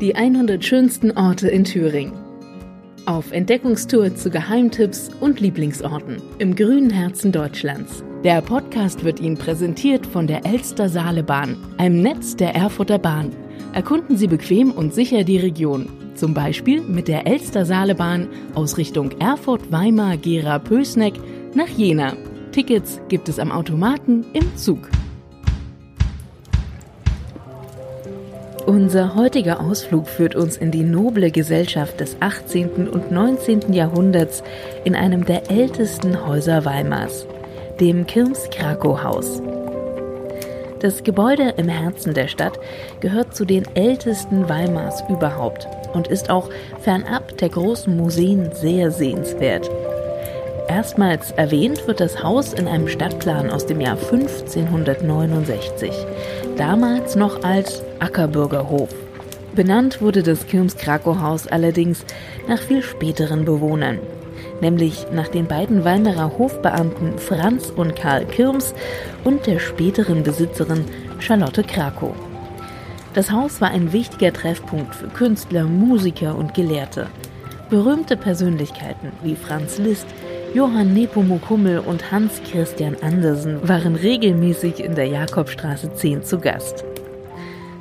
Die 100 schönsten Orte in Thüringen. Auf Entdeckungstour zu Geheimtipps und Lieblingsorten im grünen Herzen Deutschlands. Der Podcast wird Ihnen präsentiert von der Elster Saalebahn, einem Netz der Erfurter Bahn. Erkunden Sie bequem und sicher die Region. Zum Beispiel mit der Elster Saalebahn aus Richtung Erfurt, Weimar, Gera, Pösneck nach Jena. Tickets gibt es am Automaten im Zug. Unser heutiger Ausflug führt uns in die noble Gesellschaft des 18. und 19. Jahrhunderts in einem der ältesten Häuser Weimars, dem Kirms-Krakow-Haus. Das Gebäude im Herzen der Stadt gehört zu den ältesten Weimars überhaupt und ist auch fernab der großen Museen sehr sehenswert. Erstmals erwähnt wird das Haus in einem Stadtplan aus dem Jahr 1569, damals noch als Ackerbürgerhof. Benannt wurde das Kirms-Krakow-Haus allerdings nach viel späteren Bewohnern, nämlich nach den beiden Weimarer Hofbeamten Franz und Karl Kirms und der späteren Besitzerin Charlotte Krakow. Das Haus war ein wichtiger Treffpunkt für Künstler, Musiker und Gelehrte. Berühmte Persönlichkeiten wie Franz Liszt, Johann Nepomuk Hummel und Hans Christian Andersen waren regelmäßig in der Jakobstraße 10 zu Gast.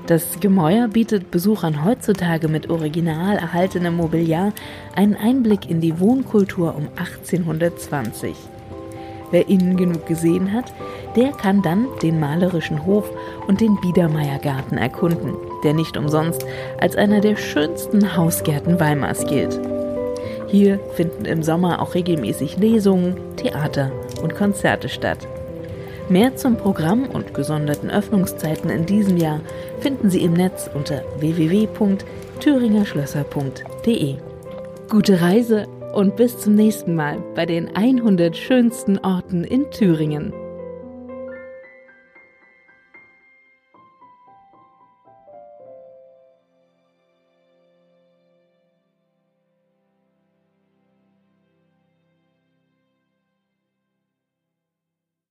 Das Gemäuer bietet Besuchern heutzutage mit original erhaltenem Mobiliar einen Einblick in die Wohnkultur um 1820. Wer innen genug gesehen hat, der kann dann den malerischen Hof und den Biedermeiergarten erkunden, der nicht umsonst als einer der schönsten Hausgärten Weimars gilt. Hier finden im Sommer auch regelmäßig Lesungen, Theater und Konzerte statt. Mehr zum Programm und gesonderten Öffnungszeiten in diesem Jahr finden Sie im Netz unter www.thüringerschlösser.de. Gute Reise und bis zum nächsten Mal bei den 100 schönsten Orten in Thüringen.